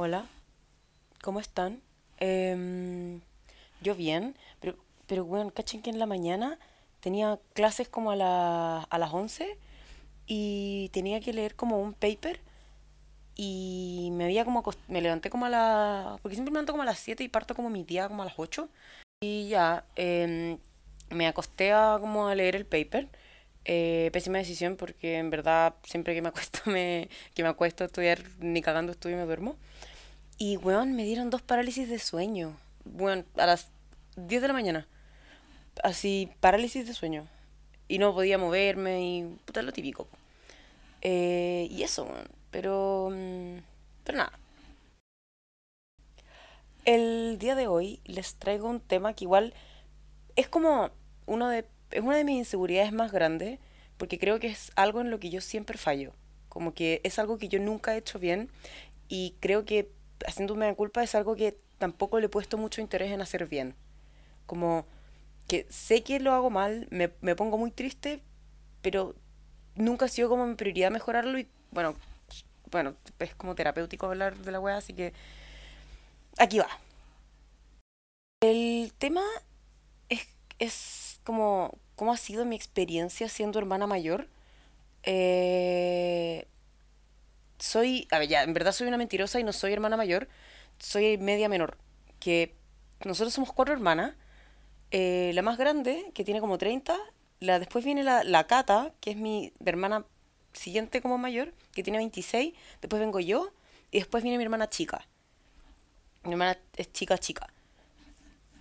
Hola, ¿cómo están? Em, yo bien, pero, pero bueno, cachen que en la mañana tenía clases como a, la- a las 11 y tenía que leer como un paper y me había como me levanté como a la... porque siempre me levanto como a las 7 y parto como mi día como a las 8 y ya, em, me acosté a como a leer el paper. Eh, pésima decisión porque en verdad siempre que me acuesto me, que me acuesto a estudiar ni cagando estudio me duermo. Y, weón, me dieron dos parálisis de sueño. Weón, a las 10 de la mañana. Así, parálisis de sueño. Y no podía moverme y puta lo típico. Eh, y eso, weón. Pero, mm, pero nada. El día de hoy les traigo un tema que igual es como uno de, es una de mis inseguridades más grandes, porque creo que es algo en lo que yo siempre fallo. Como que es algo que yo nunca he hecho bien y creo que haciéndome la culpa es algo que tampoco le he puesto mucho interés en hacer bien. Como que sé que lo hago mal, me, me pongo muy triste, pero nunca ha sido como mi prioridad mejorarlo y bueno, bueno, es como terapéutico hablar de la wea, así que aquí va. El tema es, como cómo ha sido mi experiencia siendo hermana mayor. Eh, soy, a ver, ya, en verdad soy una mentirosa y no soy hermana mayor, soy media menor. Que nosotros somos cuatro hermanas. eh, la más grande, que tiene como treinta la, después viene la, la Cata, que es mi hermana siguiente como mayor, que tiene veintiséis después vengo yo, y después viene mi hermana chica. Mi hermana es chica, chica.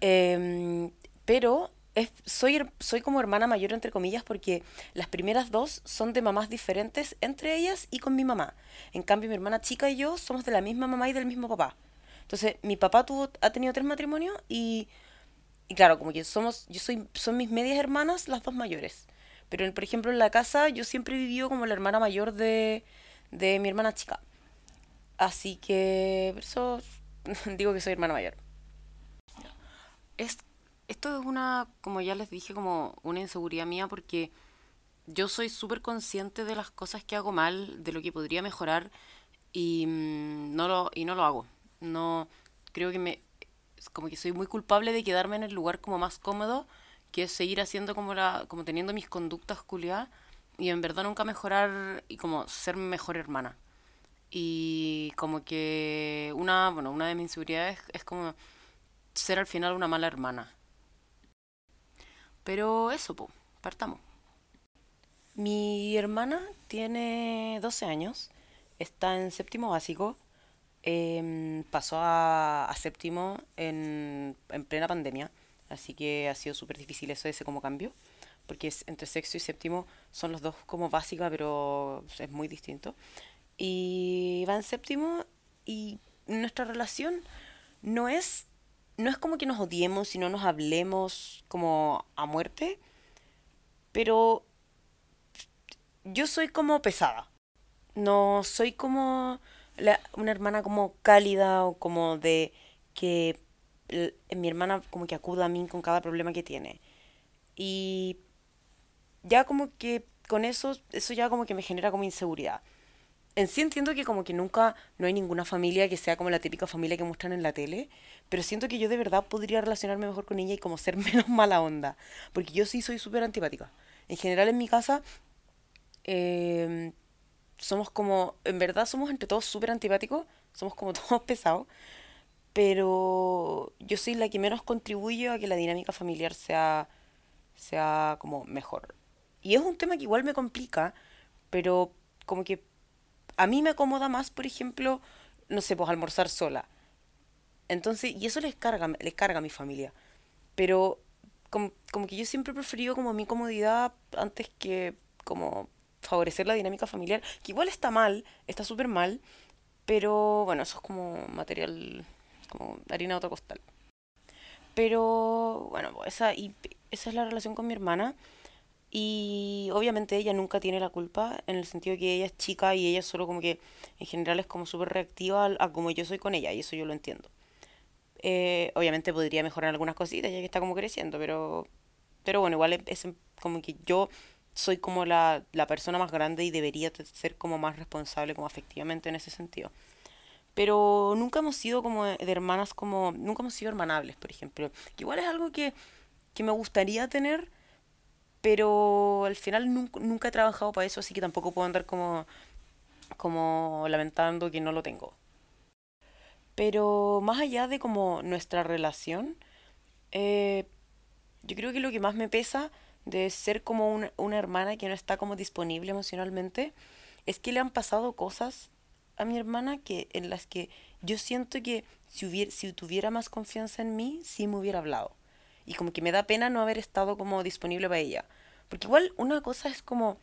Em, pero es, soy, soy como hermana mayor, entre comillas, porque las primeras dos son de mamás diferentes entre ellas y con mi mamá. En cambio, mi hermana chica y yo somos de la misma mamá y del mismo papá. Entonces, mi papá tuvo, ha tenido tres matrimonios y, y claro, como que somos, yo soy, son mis medias hermanas las dos mayores. Pero, por ejemplo, en la casa yo siempre he vivido como la hermana mayor de, de mi hermana chica. Así que, por eso digo que soy hermana mayor. Es, esto es una, como ya les dije, como una inseguridad mía porque yo soy súper consciente de las cosas que hago mal, de lo que podría mejorar y mm, no lo, y no lo hago. No, creo que me, como que soy muy culpable de quedarme en el lugar como más cómodo, que es seguir haciendo como la, como teniendo mis conductas culiadas y en verdad nunca mejorar y como ser mejor hermana. Y como que una, bueno, una de mis inseguridades es como ser al final una mala hermana. Pero eso, po, partamos. Mi hermana tiene 12 años, está en séptimo básico, em, pasó a, a séptimo en, en plena pandemia, así que ha sido súper difícil eso, ese como cambio, porque es, entre sexto y séptimo son los dos como básica, pero es muy distinto. Y va en séptimo y nuestra relación no es, no es como que nos odiemos y no nos hablemos como a muerte, pero yo soy como pesada. No soy como la- una hermana como cálida o como de que mi hermana como que acuda a mí con cada problema que tiene. Y ya como que con eso, eso ya como que me genera como inseguridad. En sí entiendo que como que nunca no hay ninguna familia que sea como la típica familia que muestran en la tele, pero siento que yo de verdad podría relacionarme mejor con ella y como ser menos mala onda, porque yo sí soy súper antipática. En general en mi casa em, somos como, en verdad somos entre todos súper antipáticos, somos como todos pesados, pero yo soy la que menos contribuye a que la dinámica familiar sea, sea como mejor. Y es un tema que igual me complica, pero como que a mí me acomoda más, por ejemplo, no sé, pues almorzar sola. Entonces, y eso les carga, les carga a mi familia. Pero como, como que yo siempre he preferido como mi comodidad antes que como favorecer la dinámica familiar, que igual está mal, está súper mal, pero bueno, eso es como material, como harina de otro costal. Pero bueno, pues esa, y esa es la relación con mi hermana. Y obviamente ella nunca tiene la culpa, en el sentido que ella es chica y ella solo como que en general es como súper reactiva a, a como yo soy con ella, y eso yo lo entiendo. Eh, obviamente podría mejorar algunas cositas ya que está como creciendo, pero, pero bueno, igual es, es como que yo soy como la, la persona más grande y debería ser como más responsable como afectivamente en ese sentido. pero nunca hemos sido como de hermanas como, nunca hemos sido hermanables, por ejemplo. Que igual es algo que, que me gustaría tener, pero al final nunca, nunca he trabajado para eso, así que tampoco puedo andar como, como lamentando que no lo tengo. Pero más allá de como nuestra relación, eh, yo creo que lo que más me pesa de ser como una, una hermana que no está como disponible emocionalmente es que le han pasado cosas a mi hermana que en las que yo siento que si hubiera, si tuviera más confianza en mí, sí me hubiera hablado. Y como que me da pena no haber estado como disponible para ella. Porque igual una cosa es como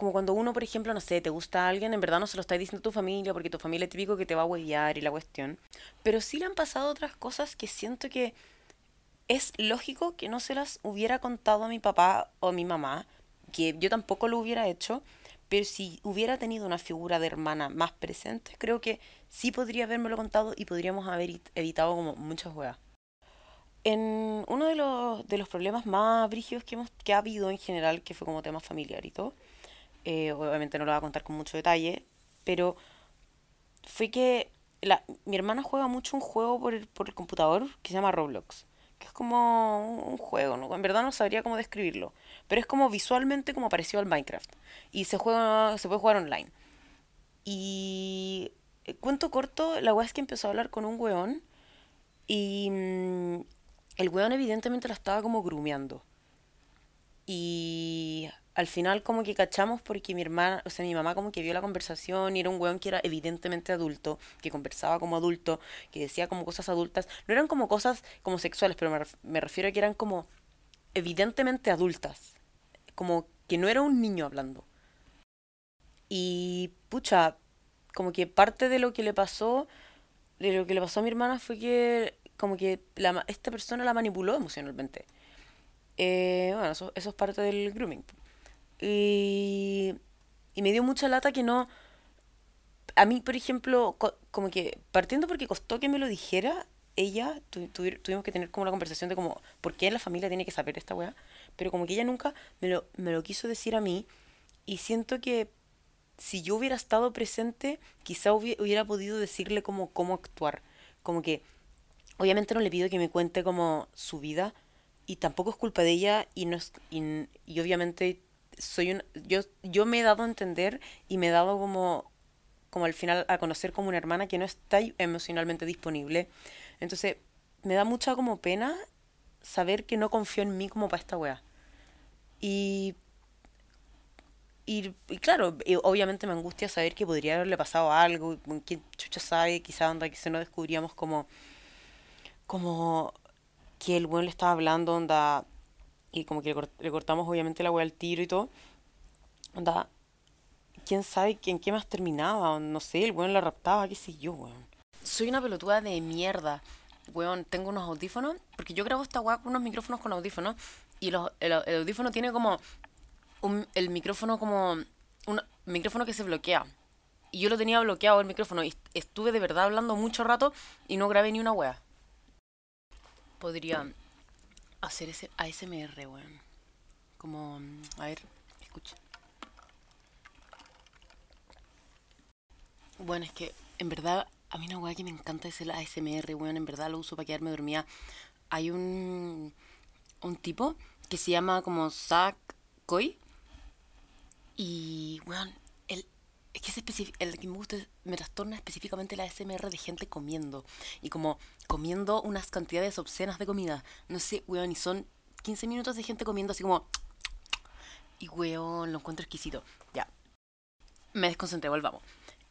como cuando uno, por ejemplo, no sé, te gusta a alguien, en verdad no se lo está diciendo a tu familia, porque tu familia es típico que te va a huevear y la cuestión. Pero sí le han pasado otras cosas que siento que es lógico que no se las hubiera contado a mi papá o a mi mamá, que yo tampoco lo hubiera hecho, pero si hubiera tenido una figura de hermana más presente, creo que sí podría habérmelo contado y podríamos haber evitado como muchas huevas. En uno de los, de los problemas más brígidos que, hemos, que ha habido en general, que fue como tema familiar y todo, eh, obviamente no lo voy a contar con mucho detalle, pero fue que la, mi hermana juega mucho un juego por el, por el computador que se llama Roblox, que es como un, juego, ¿no? En verdad no sabría cómo describirlo, pero es como visualmente como parecido al Minecraft y se juega se puede jugar online. Y eh, cuento corto, la weá es que empezó a hablar con un weón y mm, el weón evidentemente la estaba como grumeando. Y al final como que cachamos porque mi hermana, o sea, mi mamá como que vio la conversación y era un weón que era evidentemente adulto, que conversaba como adulto, que decía como cosas adultas. No eran como cosas como sexuales, pero me, refiero a que eran como evidentemente adultas. Como que no era un niño hablando. Y pucha, como que parte de lo que le pasó, de lo que le pasó a mi hermana fue que como que la, esta persona la manipuló emocionalmente. Eh, bueno, eso, eso es parte del grooming. Y, y me dio mucha lata que no... A mí, por ejemplo, como que partiendo porque costó que me lo dijera, ella, tuvimos que tener como una conversación de como, ¿por qué la familia tiene que saber esta weá? Pero como que ella nunca me lo, me lo quiso decir a mí y siento que si yo hubiera estado presente, quizá hubiera podido decirle como cómo actuar. Como que, obviamente no le pido que me cuente como su vida y tampoco es culpa de ella y, no es, y, obviamente soy un, yo, yo me he dado a entender y me he dado como, como al final a conocer como una hermana que no está emocionalmente disponible. Entonces, me da mucha como pena saber que no confío en mí como para esta wea. Y, y, claro, obviamente me angustia saber que podría haberle pasado algo, quién chucha sabe, quizá onda que se nos descubríamos como, como que el buen le estaba hablando, onda, y como que le, cortamos obviamente la wea al tiro y todo. Onda, quién sabe en qué más terminaba, no sé, el weón la raptaba, qué sé yo, weón. Soy una pelotuda de mierda, weón, tengo unos audífonos, porque yo grabo esta weá con unos micrófonos con audífonos, y los, el, audífono tiene como un, el micrófono como un micrófono que se bloquea. Y yo lo tenía bloqueado el micrófono y estuve de verdad hablando mucho rato y no grabé ni una wea. Podría hacer ese ASMR, weón. Como, a ver, escucha. Bueno, es que en verdad a mí una weá que me encanta es el ASMR, weón. En verdad lo uso para quedarme dormida. Hay un, un tipo que se llama como Zach Koi. Y, weón, es que es el que me gusta me trastorna específicamente la SMR de gente comiendo. Y como comiendo unas cantidades obscenas de comida. No sé, weón, y son 15 minutos de gente comiendo así como... Y weón, lo encuentro exquisito. Ya. Me desconcentré, volvamos.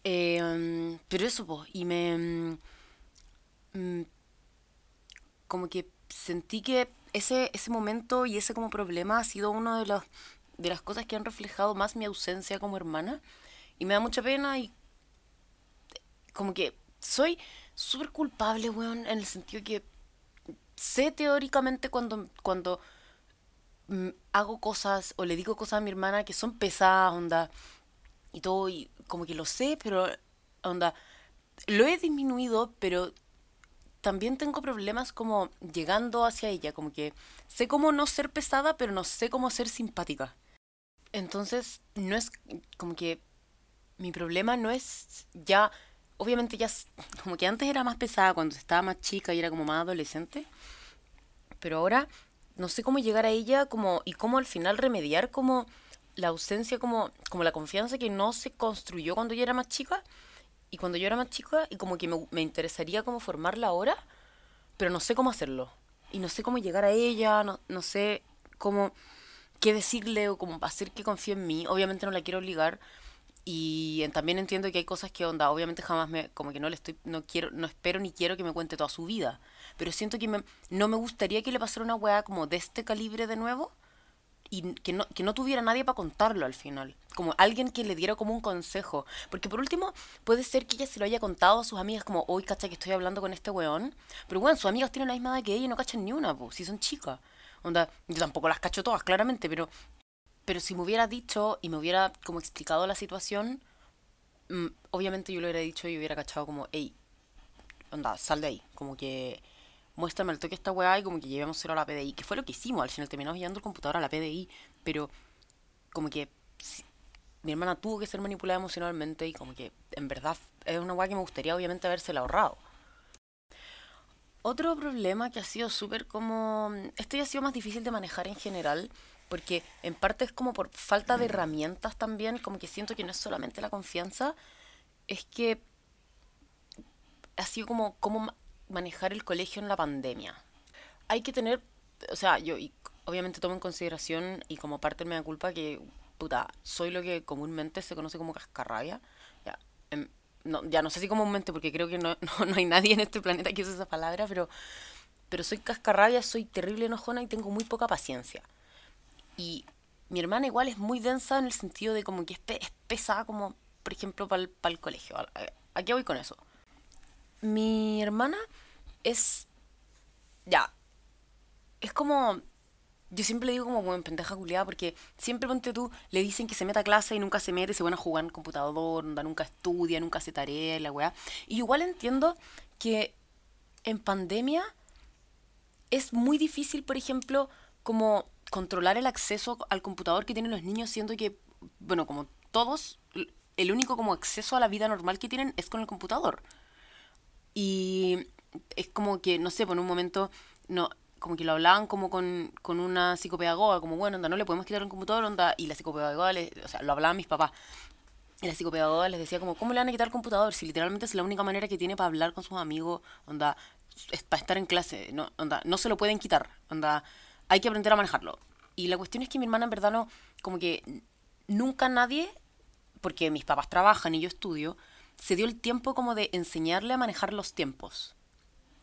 Eh, pero eso, pues, y me... Mm, mm, como que sentí que ese, ese momento y ese como problema ha sido uno de los de las cosas que han reflejado más mi ausencia como hermana y me da mucha pena y como que soy súper culpable, weón, en el sentido que sé teóricamente cuando, cuando hago cosas o le digo cosas a mi hermana que son pesadas, onda, y todo, y como que lo sé, pero, onda, lo he disminuido, pero también tengo problemas como llegando hacia ella, como que sé cómo no ser pesada, pero no sé cómo ser simpática. Entonces, no es como que mi problema no es ya obviamente ya, como que antes era más pesada cuando estaba más chica y era como más adolescente, pero ahora no sé cómo llegar a ella como y cómo al final remediar como la ausencia, como, como la confianza que no se construyó cuando yo era más chica y cuando yo era más chica y como que me, me interesaría como formarla ahora, pero no sé cómo hacerlo y no sé cómo llegar a ella, no, no sé cómo qué decirle o cómo hacer que confíe en mí. Obviamente no la quiero obligar y también entiendo que hay cosas que onda, obviamente jamás me como que no le estoy no quiero no espero ni quiero que me cuente toda su vida, pero siento que me, no me gustaría que le pasara una weá como de este calibre de nuevo y que no, que no tuviera nadie para contarlo al final. Como alguien que le diera como un consejo. Porque por último, puede ser que ella se lo haya contado a sus amigas como, hoy cacha que estoy hablando con este weón. Pero bueno, sus amigas tienen la misma edad que ella y no cachan ni una, pues, si son chicas. Onda, yo tampoco las cacho todas, claramente, pero, pero si me hubiera dicho y me hubiera como explicado la situación, mm, obviamente yo le hubiera dicho y hubiera cachado como, hey, onda, sal de ahí. Como que muéstrame el toque esta weá y como que llevémoselo a la PDI, que fue lo que hicimos, al final terminamos llevando el computador a la PDI, pero como que mi hermana tuvo que ser manipulada emocionalmente y como que en verdad es una weá que me gustaría obviamente habérsela ahorrado. Otro problema que ha sido súper como... Esto ya ha sido más difícil de manejar en general, porque en parte es como por falta de herramientas también, como que siento que no es solamente la confianza, es que sido como, como manejar el colegio en la pandemia. Hay que tener, o sea, yo obviamente tomo en consideración y como parte de mi culpa que, puta, soy lo que comúnmente se conoce como cascarrabia. Ya, em, no, ya no sé si comúnmente porque creo que no, no, hay nadie en este planeta que use esa palabra, pero, pero soy cascarrabia, soy terrible enojona y tengo muy poca paciencia. Y mi hermana igual es muy densa en el sentido de como que es, es pesada como, por ejemplo, para el colegio. ¿A qué voy con eso? mi hermana es. Ya. Es como. Yo siempre le digo como, en pendeja culiada porque siempre ponte tú, le dicen que se meta a clase y nunca se mete, se van a jugar en computador, nunca estudia, nunca hace tarea la weá. Y igual entiendo que en pandemia es muy difícil, por ejemplo, como controlar el acceso al computador que tienen los niños, siendo que, bueno, como todos, el único como acceso a la vida normal que tienen es con el computador. Y es como que, no sé, por un momento, no como que lo hablaban como con, con una psicopedagoga, como, bueno, onda, no le podemos quitar un computador, onda, y la psicopedagoga, o sea, lo hablaban mis papás. Y la psicopedagoga les decía como, ¿cómo le van a quitar el computador? Si literalmente es la única manera que tiene para hablar con sus amigos, onda, es para estar en clase, no, onda, no se lo pueden quitar, onda, hay que aprender a manejarlo. Y la cuestión es que mi hermana en verdad no, como que nunca nadie, porque mis papás trabajan y yo estudio, se dio el tiempo como de enseñarle a manejar los tiempos.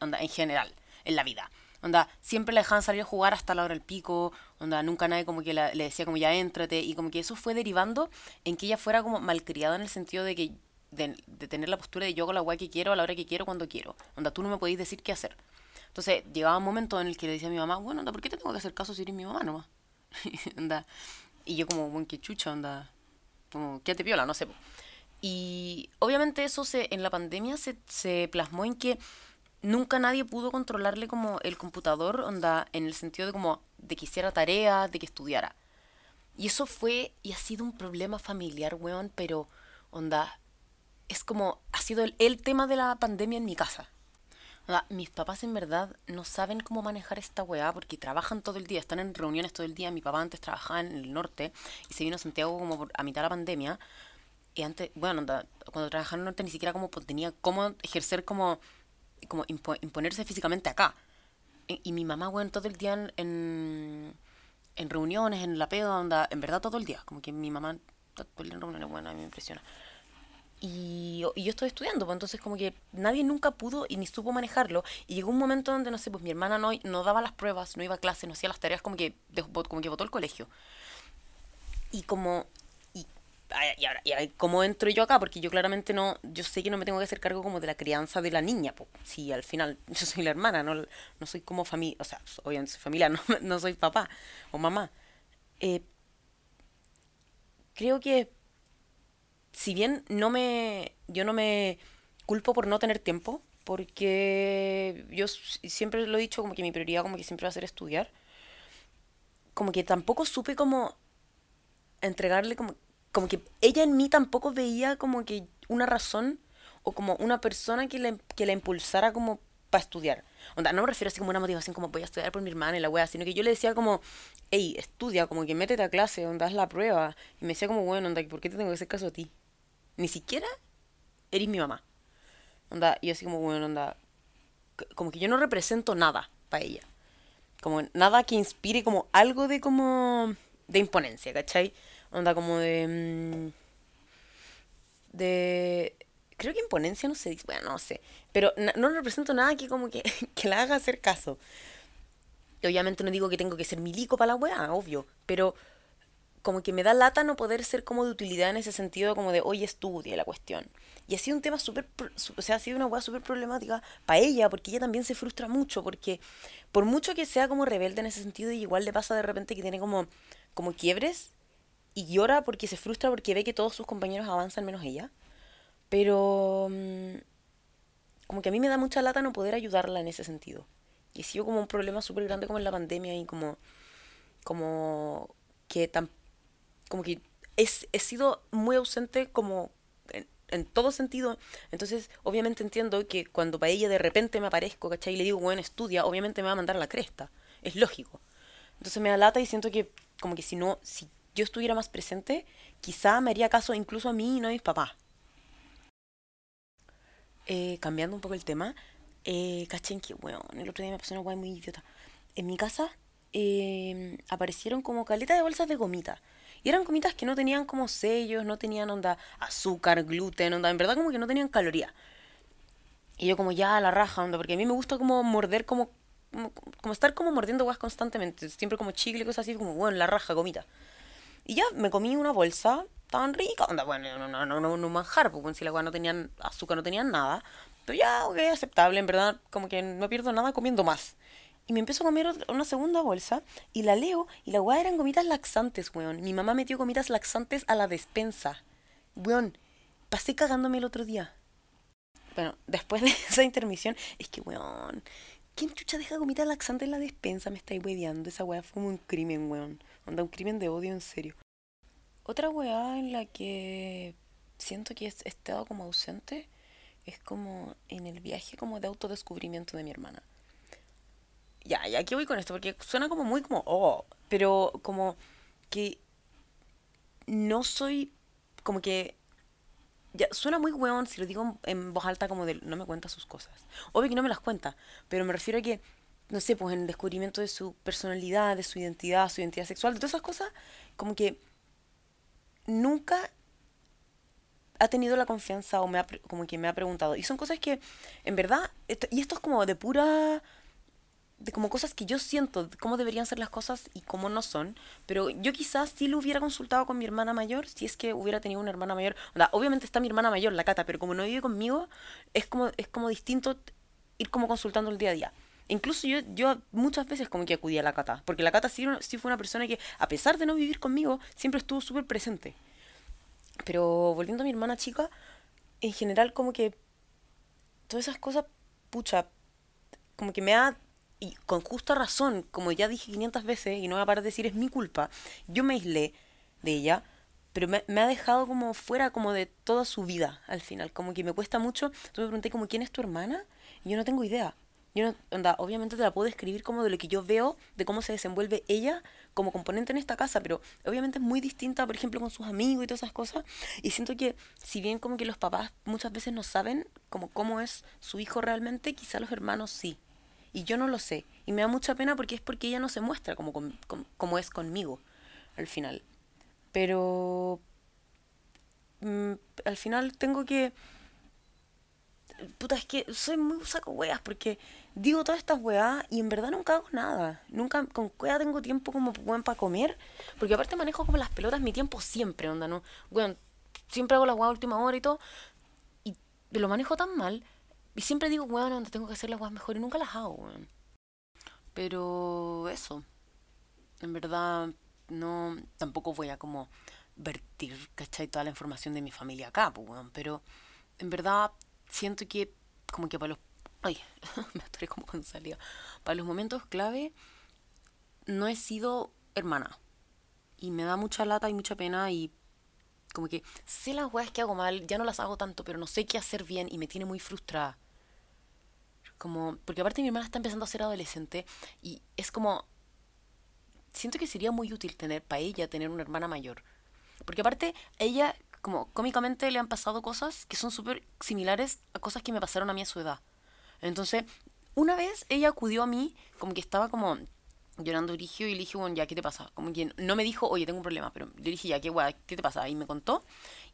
Onda, en general, en la vida. Onda, siempre la dejaban salir a jugar hasta la hora del pico. Onda, nunca nadie como que le decía como ya éntrate. Y como que eso fue derivando en que ella fuera como malcriada en el sentido de que de, tener la postura de yo hago la guay que quiero a la hora que quiero cuando quiero. Onda, tú no me podéis decir qué hacer. Entonces, llegaba un momento en el que le decía a mi mamá, bueno, onda, ¿por qué te tengo que hacer caso si eres mi mamá nomás? onda, y yo como, buen que chucha, onda, como, qué te piola, no sé. Y obviamente eso se, en la pandemia se, se plasmó en que nunca nadie pudo controlarle como el computador, onda, en el sentido de como de que hiciera tareas, de que estudiara. Y eso fue y ha sido un problema familiar, weón, pero onda, es como, ha sido el, el tema de la pandemia en mi casa. Onda, mis papás en verdad no saben cómo manejar esta weá porque trabajan todo el día, están en reuniones todo el día. Mi papá antes trabajaba en el norte y se vino a Santiago como a mitad de la pandemia. Y antes, bueno, cuando trabajaba en el norte ni siquiera como tenía cómo ejercer como, como imponerse físicamente acá. Y, mi mamá, bueno, todo el día en, en, reuniones, en la peda, onda, en verdad todo el día. Como que mi mamá todo el día en reuniones, bueno, a mí me impresiona. Y, y, yo estoy estudiando, pues entonces como que nadie nunca pudo y ni supo manejarlo. Y llegó un momento donde, no sé, pues mi hermana no, no daba las pruebas, no iba a clase, no hacía las tareas, como que, como que votó el colegio. Y como y ahora, y ¿cómo entro yo acá? Porque yo claramente no, yo sé que no me tengo que hacer cargo como de la crianza de la niña, pues si al final yo soy la hermana, no, no soy como familia, o sea, obviamente soy familia, no, no soy papá o mamá. Eh, creo que si bien no me, yo no me culpo por no tener tiempo, porque yo siempre lo he dicho como que mi prioridad como que siempre va a ser estudiar, como que tampoco supe como entregarle como como que ella en mí tampoco veía como que una razón o como una persona que le, que la impulsara como para estudiar. Onda, no me refiero así como una motivación como voy a estudiar por mi hermana y la wea, sino que yo le decía como, hey, estudia, como que métete a clase, onda, haz la prueba. Y me decía como, bueno, onda, ¿por qué te tengo que hacer caso a ti? Ni siquiera eres mi mamá. Onda, y así como, bueno, onda, como que yo no represento nada para ella. Como nada que inspire como algo de como, de imponencia, ¿cachai? Onda como de... Mm, de creo que imponencia no se dice, bueno, no sé, pero no represento nada que como que, que la haga hacer caso. Y obviamente no digo que tengo que ser milico para la weá, obvio, pero como que me da lata no poder ser como de utilidad en ese sentido, como de, hoy estudia la cuestión. Y ha sido un tema súper, o sea, ha sido una weá súper problemática para ella, porque ella también se frustra mucho, porque por mucho que sea como rebelde en ese sentido, igual le pasa de repente que tiene como, como quiebres y llora porque se frustra porque ve que todos sus compañeros avanzan menos ella. Pero mm, como que a mí me da mucha lata no poder ayudarla en ese sentido. Y ha sido como un problema súper grande como en la pandemia y como, como que tan, como que es, he sido muy ausente como en, en, todo sentido. Entonces, obviamente entiendo que cuando para ella de repente me aparezco, ¿cachai? Y le digo, bueno, estudia, obviamente me va a mandar a la cresta. Es lógico. Entonces me da lata y siento que como que si no, si yo estuviera más presente, quizá me haría caso incluso a mí y no a mis papás. Eh, cambiando un poco el tema, eh, cachen que, bueno, el otro día me pasó una guay muy idiota. En mi casa eh, aparecieron como caletas de bolsas de gomita. Y eran gomitas que no tenían como sellos, no tenían onda azúcar, gluten, onda, en verdad como que no tenían caloría. Y yo como ya la raja, onda, porque a mí me gusta como morder como, como, estar como mordiendo guas constantemente, siempre como chicle, cosas así, como, bueno, la raja, gomita. Y ya me comí una bolsa tan rica, onda, bueno, no, no, no, no, manjar, porque si la agua no tenían azúcar, no tenían nada. Pero ya, ok, aceptable, en verdad, como que no pierdo nada comiendo más. Y me empiezo a comer una segunda bolsa y la leo y la weá eran gomitas laxantes, weón. Mi mamá metió gomitas laxantes a la despensa. Weón, pasé cagándome el otro día. Bueno, después de esa intermisión, es que, weón, ¿quién chucha deja gomitas laxantes en la despensa? Me estáis hueveando. Esa weá fue como un crimen, weón. Onda, un crimen de odio, en serio. Otra weá en la que siento que he estado como ausente es como en el viaje como de autodescubrimiento de mi hermana. Ya, ya aquí voy con esto, porque suena como muy como, oh, pero como que no soy, como que, ya, suena muy weón si lo digo en voz alta como de, no me cuenta sus cosas. Obvio que no me las cuenta, pero me refiero a que, no sé, pues en el descubrimiento de su personalidad, de su identidad, su identidad sexual, de todas esas cosas, como que nunca ha tenido la confianza o me ha, como que me ha preguntado. Y son cosas que, en verdad, y esto es como de pura, de como cosas que yo siento, de cómo deberían ser las cosas y cómo no son. Pero yo quizás sí lo hubiera consultado con mi hermana mayor, si es que hubiera tenido una hermana mayor. obviamente está mi hermana mayor, la Cata, pero como no vive conmigo, es como, es como distinto ir como consultando el día a día. Incluso yo, yo muchas veces como que acudí a la Cata, porque la Cata sí, sí fue una persona que, a pesar de no vivir conmigo, siempre estuvo súper presente. Pero volviendo a mi hermana chica, en general como que todas esas cosas, pucha, como que me ha, y con justa razón, como ya dije 500 veces, y no voy a parar de decir es mi culpa, yo me aislé de ella, pero me, ha dejado como fuera como de toda su vida al final, como que me cuesta mucho. Tú me pregunté como, ¿quién es tu hermana? Y yo no tengo idea. Yo no, obviamente te la puedo describir como de lo que yo veo, de cómo se desenvuelve ella como componente en esta casa, pero obviamente es muy distinta, por ejemplo, con sus amigos y todas esas cosas. Y siento que, si bien como que los papás muchas veces no saben como cómo es su hijo realmente, quizá los hermanos sí. Y yo no lo sé. Y me da mucha pena porque es porque ella no se muestra como, como, como es conmigo, al final. Pero mm, al final tengo que puta, es que soy muy saco weas porque digo todas estas weas y en verdad nunca hago nada. Nunca con wea tengo tiempo como buen para comer, porque aparte manejo como las pelotas mi tiempo siempre, onda, ¿no? Weón, siempre hago las weas última hora y todo, y lo manejo tan mal, y siempre digo, weón, donde tengo que hacer las weas mejor y nunca las hago, weón. Pero eso, en verdad, no, tampoco voy a como vertir, ¿cachai? Toda la información de mi familia acá, pues, weón, pero en verdad siento que como que para los... Ay, me estoy como con salida. Para los momentos clave no he sido hermana. Y me da mucha lata y mucha pena y como que sé las weas que hago mal, ya no las hago tanto, pero no sé qué hacer bien y me tiene muy frustrada. Como, porque aparte mi hermana está empezando a ser adolescente y es como, siento que sería muy útil tener, para ella, tener una hermana mayor. Porque aparte, ella, como cómicamente le han pasado cosas que son súper similares a cosas que me pasaron a mí a su edad. Entonces, una vez ella acudió a mí, como que estaba como llorando Grigio y le dije, bueno, ya, ¿qué te pasa? Como que no me dijo, oye, tengo un problema, pero le dije, ya, ¿qué guay, ¿Qué te pasa? Y me contó.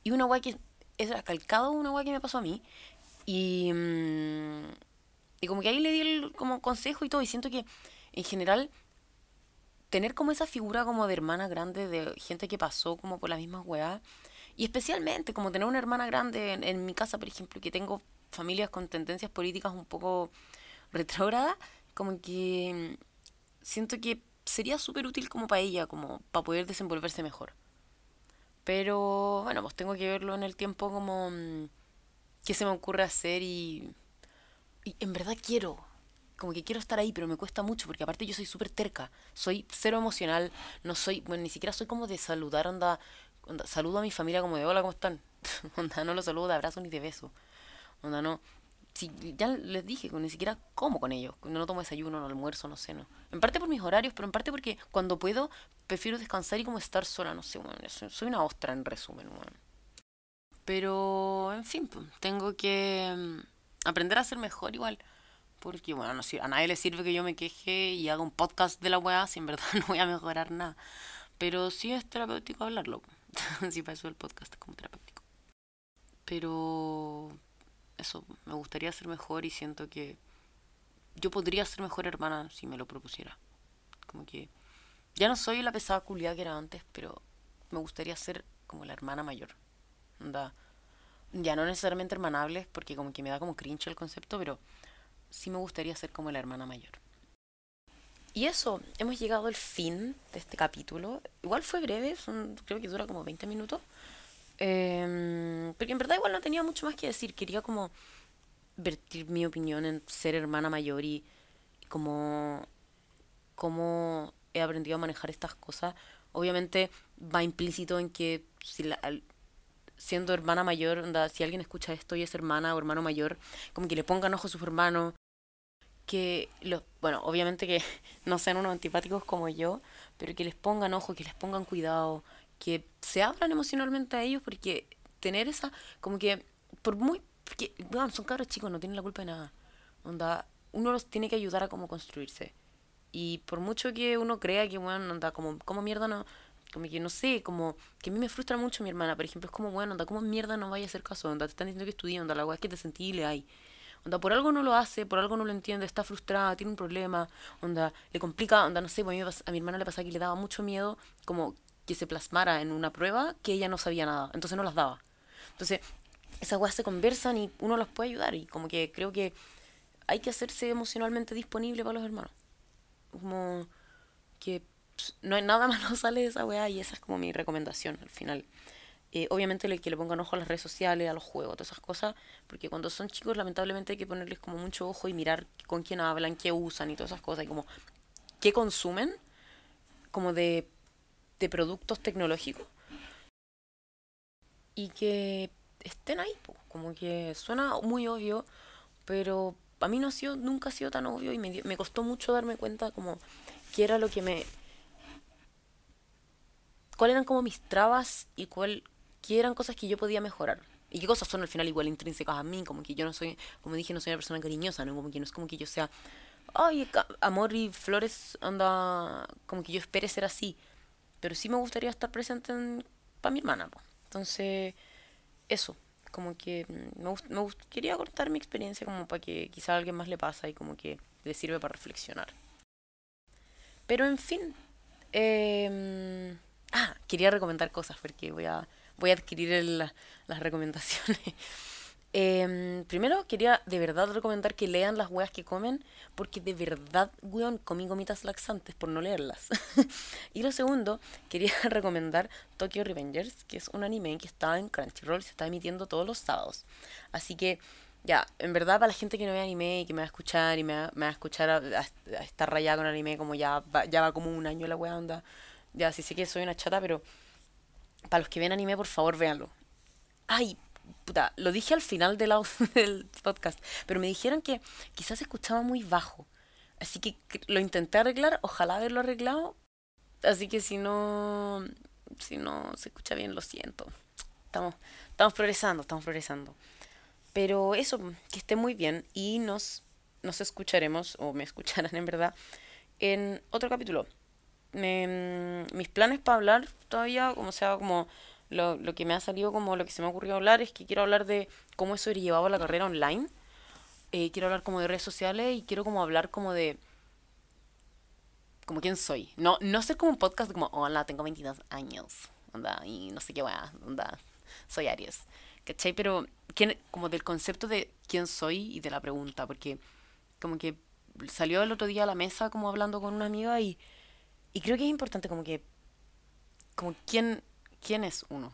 Y una guay que era calcado una guay que me pasó a mí. Y, mm, y como que ahí le di el como consejo y todo. Y siento que en general tener como esa figura como de hermana grande, de gente que pasó como por las mismas weas. Y especialmente como tener una hermana grande en, mi casa, por ejemplo, que tengo familias con tendencias políticas un poco retrógradas, como que siento que sería súper útil como para ella, como para poder desenvolverse mejor. Pero bueno, pues tengo que verlo en el tiempo como mm, qué se me ocurre hacer y, y en verdad quiero, como que quiero estar ahí, pero me cuesta mucho porque aparte yo soy súper terca, soy cero emocional, no soy, bueno, ni siquiera soy como de saludar, onda, saludo a mi familia como de hola, ¿cómo están? onda, no lo saludo de abrazo ni de beso, onda, no, si ya les dije ni siquiera como con ellos, no tomo desayuno, no almuerzo, no sé, no. En parte por mis horarios, pero en parte porque cuando puedo prefiero descansar y como estar sola, no sé, bueno, soy una ostra en resumen, bueno. Pero, en fin, pues, tengo que mm, aprender a ser mejor igual. Porque, bueno, no, a nadie le sirve que yo me queje y haga un podcast de la weá si en verdad no voy a mejorar nada. Pero sí es terapéutico hablarlo. sí, para eso el podcast es como terapéutico. Pero eso, me gustaría ser mejor y siento que yo podría ser mejor hermana si me lo propusiera. Como que ya no soy la pesada culiada que era antes, pero me gustaría ser como la hermana mayor. Ya no necesariamente hermanables, porque como que me da como cringe el concepto, pero sí me gustaría ser como la hermana mayor. Y eso, hemos llegado al fin de este capítulo. Igual fue breve, creo que dura como 20 minutos. Eh, porque en verdad igual no tenía mucho más que decir. Quería como vertir mi opinión en ser hermana mayor y, como cómo he aprendido a manejar estas cosas. Obviamente va implícito en que si siendo hermana mayor, si alguien escucha esto y es hermana o hermano mayor, como que le pongan ojo a sus hermanos, que los, bueno, obviamente que no sean unos antipáticos como yo, pero que les pongan ojo, que les pongan cuidado, que se abran emocionalmente a ellos porque tener esa, como que, por muy, porque, bueno, son cabros chicos, no tienen la culpa de nada. Onda, uno los tiene que ayudar a cómo construirse. Y por mucho que uno crea que, bueno, onda, como, como mierda no, como que no sé, como que a mí me frustra mucho mi hermana, por ejemplo, es como, bueno, onda, como mierda no vaya a hacer caso, onda, te están diciendo que estudie, onda, la weá que te sentí y le hay. Onda, por algo no lo hace, por algo no lo entiende, está frustrada, tiene un problema, onda, le complica, onda, no sé, pues a, mí, a mi hermana le pasaba que le daba mucho miedo, como que se plasmara en una prueba que ella no sabía nada, entonces no las daba. Entonces, esas weas se conversan y uno las puede ayudar y como que creo que hay que hacerse emocionalmente disponible para los hermanos. Como que no hay nada malo sale de esa wea y esa es como mi recomendación al final. Eh, obviamente le, que le pongan ojo a las redes sociales, a los juegos, todas esas cosas, porque cuando son chicos lamentablemente hay que ponerles como mucho ojo y mirar con quién hablan, qué usan y todas esas cosas y como qué consumen, como de de productos tecnológicos y que estén ahí, como que suena muy obvio, pero a mí no ha sido, nunca ha sido tan obvio y me, me costó mucho darme cuenta como qué era lo que me... cuáles eran como mis trabas y cuál, qué eran cosas que yo podía mejorar. Y qué cosas son al final igual intrínsecas a mí, como que yo no soy, como dije, no soy una persona cariñosa, ¿no? Como que no es como que yo sea, ay, amor y flores, anda, como que yo espere ser así pero sí me gustaría estar presente para mi hermana. Entonces, eso, como que me, me quería cortar mi experiencia como para que quizá a alguien más le pasa y como que le sirve para reflexionar. Pero en fin, eh, ah, quería recomendar cosas porque voy a, voy a adquirir las recomendaciones. Eh, primero quería de verdad recomendar que lean las weas que comen, porque de verdad, weón, comí gomitas laxantes por no leerlas. y lo segundo, quería recomendar Tokyo Revengers, que es un anime que está en Crunchyroll se está emitiendo todos los sábados. Así que, ya, en verdad para la gente que no ve anime y que me va a escuchar y me va, a escuchar a, estar rayada con anime como ya va, ya va como un año la wea onda. Ya, sí sé que soy una chata, pero para los que ven anime, por favor, véanlo. Ay, puta, lo dije al final del podcast, pero me dijeron que quizás escuchaba muy bajo. Así que lo intenté arreglar, ojalá haberlo arreglado. Así que si no, si no se escucha bien, lo siento. Estamos, estamos progresando, estamos progresando. Pero eso, que esté muy bien y nos, nos escucharemos, o me escucharán en verdad, en otro capítulo. Mis planes para hablar todavía, como sea, como lo, lo, que me ha salido, como lo que se me ha ocurrido hablar, es que quiero hablar de cómo eso llevaba la carrera online. Eh, quiero hablar como de redes sociales y quiero como hablar como de como quién soy. No, no ser como un podcast como, hola, tengo 22 años, onda, y no sé qué weá, onda, soy Aries. ¿Cachai? Pero ¿quién, como del concepto de quién soy y de la pregunta, porque como que salió el otro día a la mesa como hablando con una amiga y, y creo que es importante como que, como quién, quién es uno.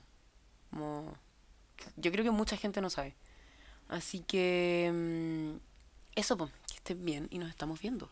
Como, yo creo que mucha gente no sabe. Así que... Mm, eso, pues, que estén bien y nos estamos viendo.